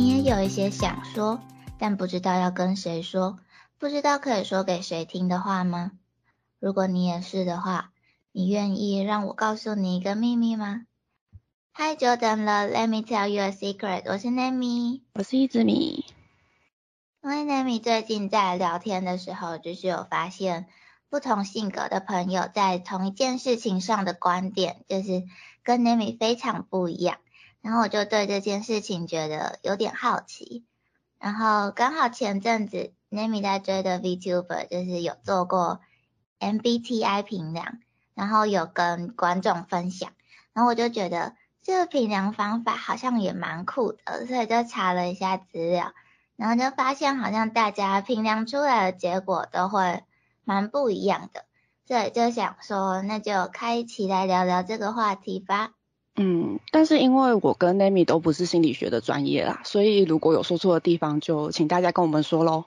你也有一些想说，但不知道要跟谁说，不知道可以说给谁听的话吗？如果你也是的话，你愿意让我告诉你一个秘密吗？太久等了，Let me tell you a secret。我是 Nami，我是一只米。因为 Nami 最近在聊天的时候，就是有发现不同性格的朋友在同一件事情上的观点，就是跟 Nami 非常不一样。然后我就对这件事情觉得有点好奇。然后刚好前阵子 Nami 在追的 VTuber 就是有做过 MBTI 评量，然后有跟观众分享，然后我就觉得。这个评量方法好像也蛮酷的，所以就查了一下资料，然后就发现好像大家评量出来的结果都会蛮不一样的，所以就想说那就开一期来聊聊这个话题吧。嗯，但是因为我跟 Nami 都不是心理学的专业啦，所以如果有说错的地方，就请大家跟我们说喽。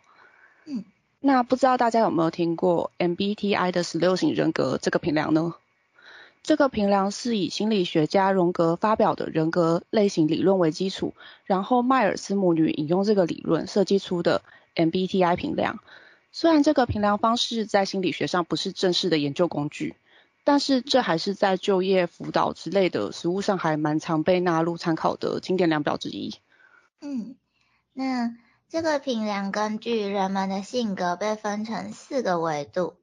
嗯，那不知道大家有没有听过 MBTI 的十六型人格这个评量呢？这个评量是以心理学家荣格发表的人格类型理论为基础，然后迈尔斯母女引用这个理论设计出的 MBTI 评量。虽然这个评量方式在心理学上不是正式的研究工具，但是这还是在就业辅导之类的实务上还蛮常被纳入参考的经典量表之一。嗯，那这个评量根据人们的性格被分成四个维度。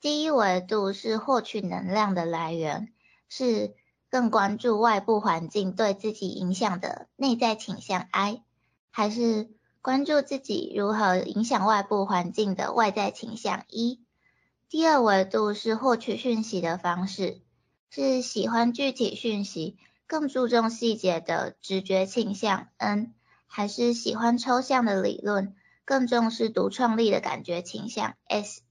第一维度是获取能量的来源，是更关注外部环境对自己影响的内在倾向 I，还是关注自己如何影响外部环境的外在倾向 E？第二维度是获取讯息的方式，是喜欢具体讯息，更注重细节的直觉倾向 N，还是喜欢抽象的理论，更重视独创力的感觉倾向 S？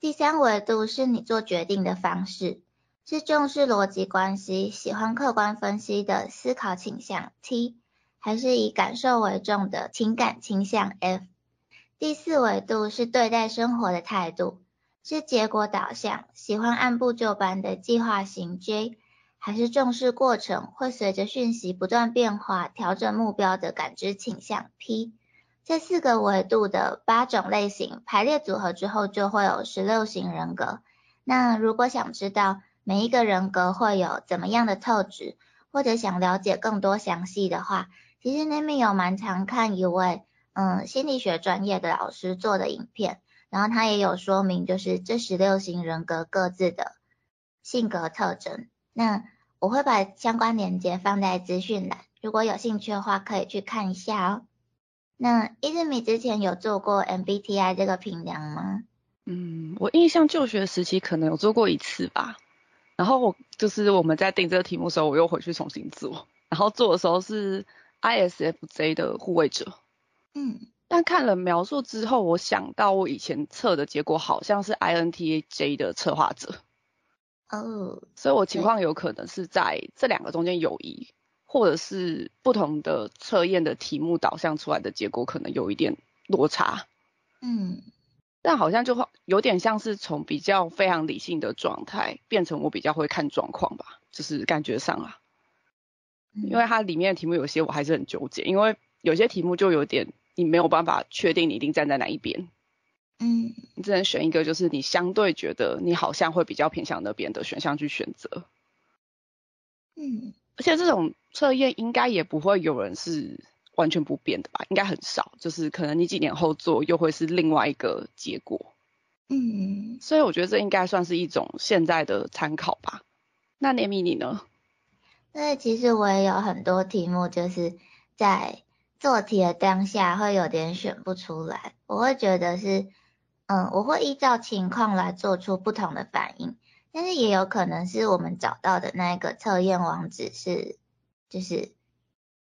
第三维度是你做决定的方式，是重视逻辑关系、喜欢客观分析的思考倾向 T，还是以感受为重的情感倾向 F？第四维度是对待生活的态度，是结果导向、喜欢按部就班的计划型 J，还是重视过程、会随着讯息不断变化调整目标的感知倾向 P？这四个维度的八种类型排列组合之后，就会有十六型人格。那如果想知道每一个人格会有怎么样的特质，或者想了解更多详细的话，其实那边有蛮常看一位嗯心理学专业的老师做的影片，然后他也有说明就是这十六型人格各自的性格特征。那我会把相关链接放在资讯栏，如果有兴趣的话，可以去看一下哦。那伊日米之前有做过 MBTI 这个评量吗？嗯，我印象就学时期可能有做过一次吧。然后我就是我们在定这个题目的时候，我又回去重新做。然后做的时候是 ISFJ 的护卫者。嗯。但看了描述之后，我想到我以前测的结果好像是 INTJ 的策划者。哦。所以我情况有可能是在这两个中间有一。或者是不同的测验的题目导向出来的结果可能有一点落差，嗯，但好像就会有点像是从比较非常理性的状态变成我比较会看状况吧，就是感觉上啊，因为它里面的题目有些我还是很纠结，因为有些题目就有点你没有办法确定你一定站在哪一边，嗯，你只能选一个就是你相对觉得你好像会比较偏向那边的选项去选择，嗯。而且这种测验应该也不会有人是完全不变的吧？应该很少，就是可能你几年后做又会是另外一个结果。嗯，所以我觉得这应该算是一种现在的参考吧。那年米你呢？那其实我也有很多题目，就是在做题的当下会有点选不出来，我会觉得是，嗯，我会依照情况来做出不同的反应。但是也有可能是我们找到的那一个测验网址是就是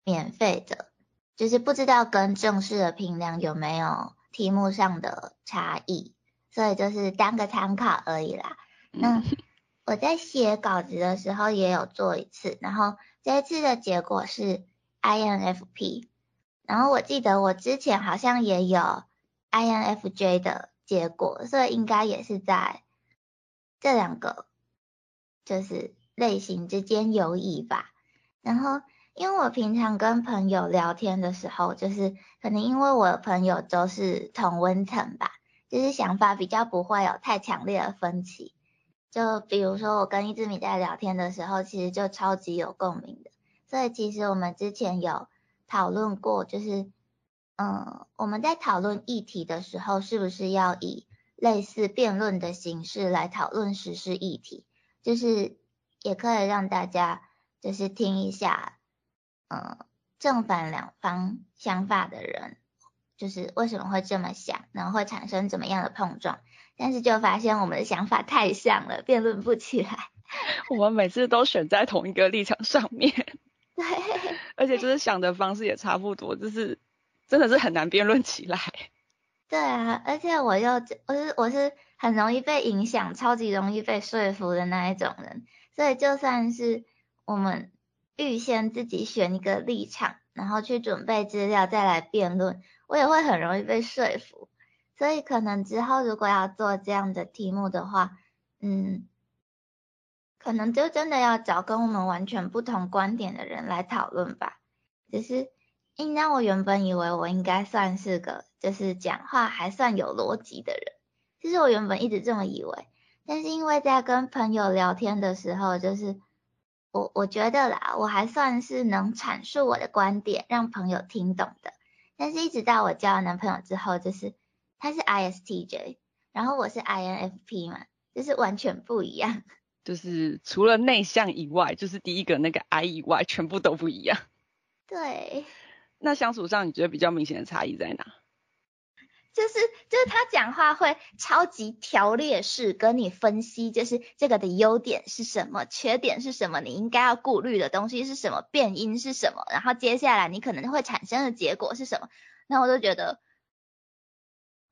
免费的，就是不知道跟正式的评量有没有题目上的差异，所以就是当个参考而已啦。那 我在写稿子的时候也有做一次，然后这一次的结果是 INFP，然后我记得我之前好像也有 INFJ 的结果，所以应该也是在。这两个就是类型之间游移吧。然后因为我平常跟朋友聊天的时候，就是可能因为我的朋友都是同温层吧，就是想法比较不会有太强烈的分歧。就比如说我跟一只米在聊天的时候，其实就超级有共鸣的。所以其实我们之前有讨论过，就是嗯，我们在讨论议题的时候，是不是要以类似辩论的形式来讨论实施议题？就是也可以让大家就是听一下。嗯，正反两方想法的人，就是为什么会这么想，然后会产生怎么样的碰撞？但是就发现我们的想法太像了，辩论不起来。我们每次都选在同一个立场上面，对，而且就是想的方式也差不多，就是真的是很难辩论起来。对啊，而且我又我是我是很容易被影响，超级容易被说服的那一种人，所以就算是我们。预先自己选一个立场，然后去准备资料再来辩论，我也会很容易被说服。所以可能之后如果要做这样的题目的话，嗯，可能就真的要找跟我们完全不同观点的人来讨论吧。只是，应当我原本以为我应该算是个就是讲话还算有逻辑的人，其实我原本一直这么以为，但是因为在跟朋友聊天的时候，就是。我我觉得啦，我还算是能阐述我的观点，让朋友听懂的。但是，一直到我交了男朋友之后，就是他是 ISTJ，然后我是 INFP 嘛，就是完全不一样。就是除了内向以外，就是第一个那个 I 以外，全部都不一样。对。那相处上，你觉得比较明显的差异在哪？就是就是他讲话会超级条列式跟你分析，就是这个的优点是什么，缺点是什么，你应该要顾虑的东西是什么，变因是什么，然后接下来你可能会产生的结果是什么。那我就觉得，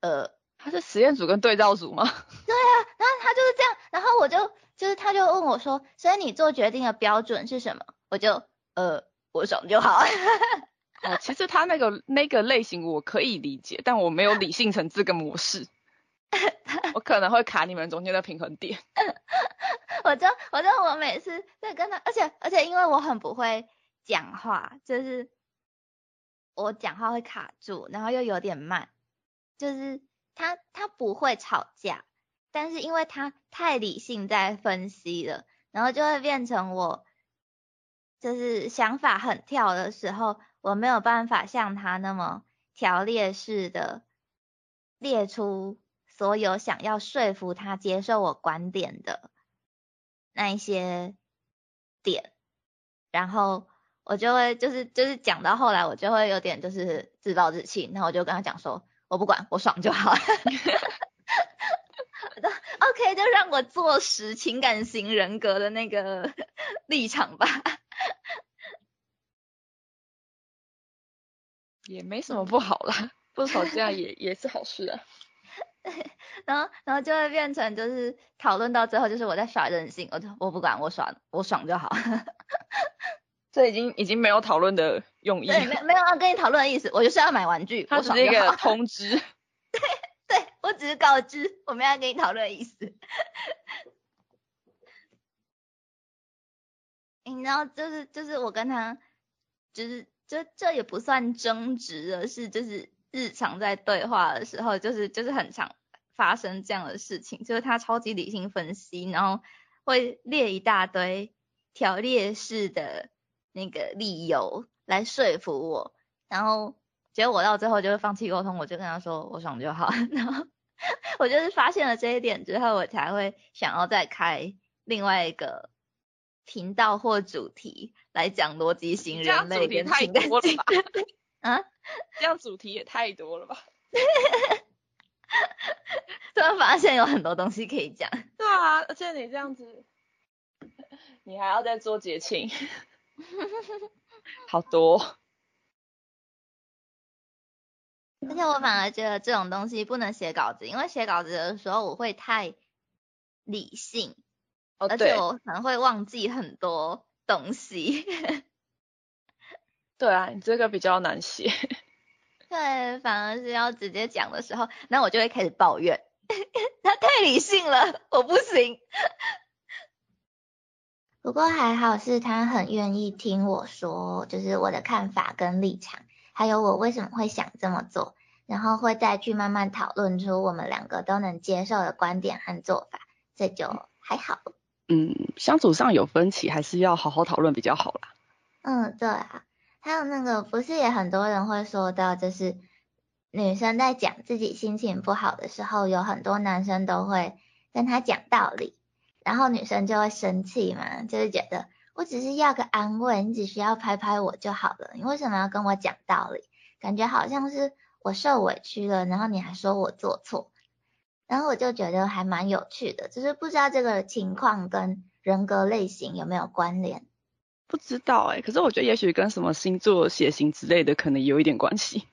呃，他是实验组跟对照组吗？对啊，然后他就是这样，然后我就就是他就问我说，所以你做决定的标准是什么？我就呃，我爽就好。哦，其实他那个那个类型我可以理解，但我没有理性成这个模式，我可能会卡你们中间的平衡点。我就我就我每次在跟他，而且而且因为我很不会讲话，就是我讲话会卡住，然后又有点慢，就是他他不会吵架，但是因为他太理性在分析了，然后就会变成我就是想法很跳的时候。我没有办法像他那么条列式的列出所有想要说服他接受我观点的那一些点，然后我就会就是就是讲到后来，我就会有点就是自暴自弃，然后我就跟他讲说，我不管，我爽就好了。OK，就让我坐实情感型人格的那个立场吧。也没什么不好啦，不吵架也也是好事啊。然后然后就会变成就是讨论到最后就是我在耍任性，我就我不管我耍我爽就好。这已经已经没有讨论的用意。对，没没有要跟你讨论的意思，我就是要买玩具。它只是一个通知。对对，我只是告知我们要跟你讨论意思。你知道就是就是我跟他就是。就这也不算争执而是就是日常在对话的时候，就是就是很常发生这样的事情，就是他超级理性分析，然后会列一大堆条列式的那个理由来说服我，然后结果我到最后就会放弃沟通，我就跟他说我爽就好，然后 我就是发现了这一点之后，我才会想要再开另外一个。频道或主题来讲逻辑型人类跟情感型，啊，这样主题也太多了吧？突然发现有很多东西可以讲。对啊，而且你这样子，你还要再做节庆，好多。而且我反而觉得这种东西不能写稿子，因为写稿子的时候我会太理性。而且我可能会忘记很多东西。对啊，你这个比较难写。对，反而是要直接讲的时候，那我就会开始抱怨，他太理性了，我不行。不过还好是他很愿意听我说，就是我的看法跟立场，还有我为什么会想这么做，然后会再去慢慢讨论出我们两个都能接受的观点和做法，这就还好。嗯，相处上有分歧，还是要好好讨论比较好啦。嗯，对啊，还有那个不是也很多人会说到，就是女生在讲自己心情不好的时候，有很多男生都会跟她讲道理，然后女生就会生气嘛，就是觉得我只是要个安慰，你只需要拍拍我就好了，你为什么要跟我讲道理？感觉好像是我受委屈了，然后你还说我做错。然后我就觉得还蛮有趣的，只是不知道这个情况跟人格类型有没有关联。不知道哎，可是我觉得也许跟什么星座、血型之类的可能有一点关系。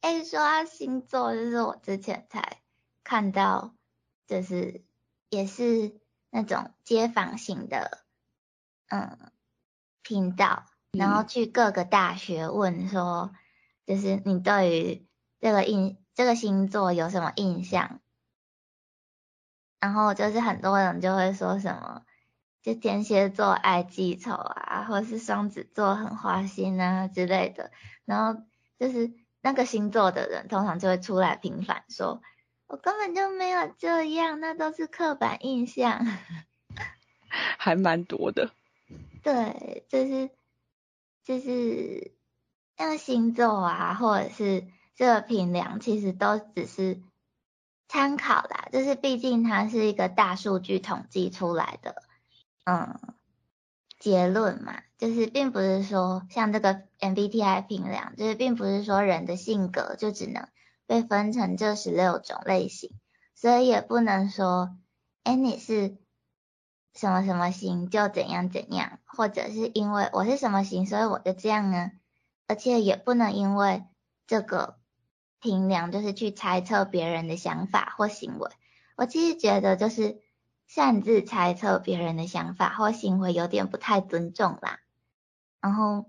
哎，说到星座，就是我之前才看到，就是也是那种街坊型的，嗯，频道，然后去各个大学问说，就是你对于这个印这个星座有什么印象？然后就是很多人就会说什么，就天蝎座爱记仇啊，或者是双子座很花心啊之类的。然后就是那个星座的人通常就会出来平反说，我根本就没有这样，那都是刻板印象。还蛮多的。对，就是就是那个星座啊，或者是这个评量，其实都只是。参考啦，就是毕竟它是一个大数据统计出来的，嗯，结论嘛，就是并不是说像这个 MBTI 评量，就是并不是说人的性格就只能被分成这十六种类型，所以也不能说，哎，你是什么什么型就怎样怎样，或者是因为我是什么型，所以我就这样呢，而且也不能因为这个。评量就是去猜测别人的想法或行为，我其实觉得就是擅自猜测别人的想法或行为有点不太尊重啦。然后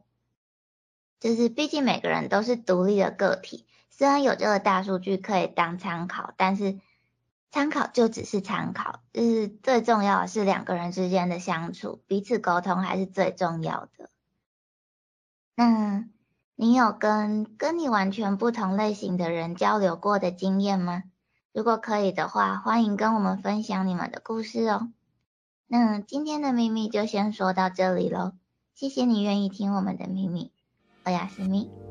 就是毕竟每个人都是独立的个体，虽然有这个大数据可以当参考，但是参考就只是参考，就是最重要的是两个人之间的相处，彼此沟通还是最重要的。那。你有跟跟你完全不同类型的人交流过的经验吗？如果可以的话，欢迎跟我们分享你们的故事哦。那今天的秘密就先说到这里喽，谢谢你愿意听我们的秘密，我雅思密。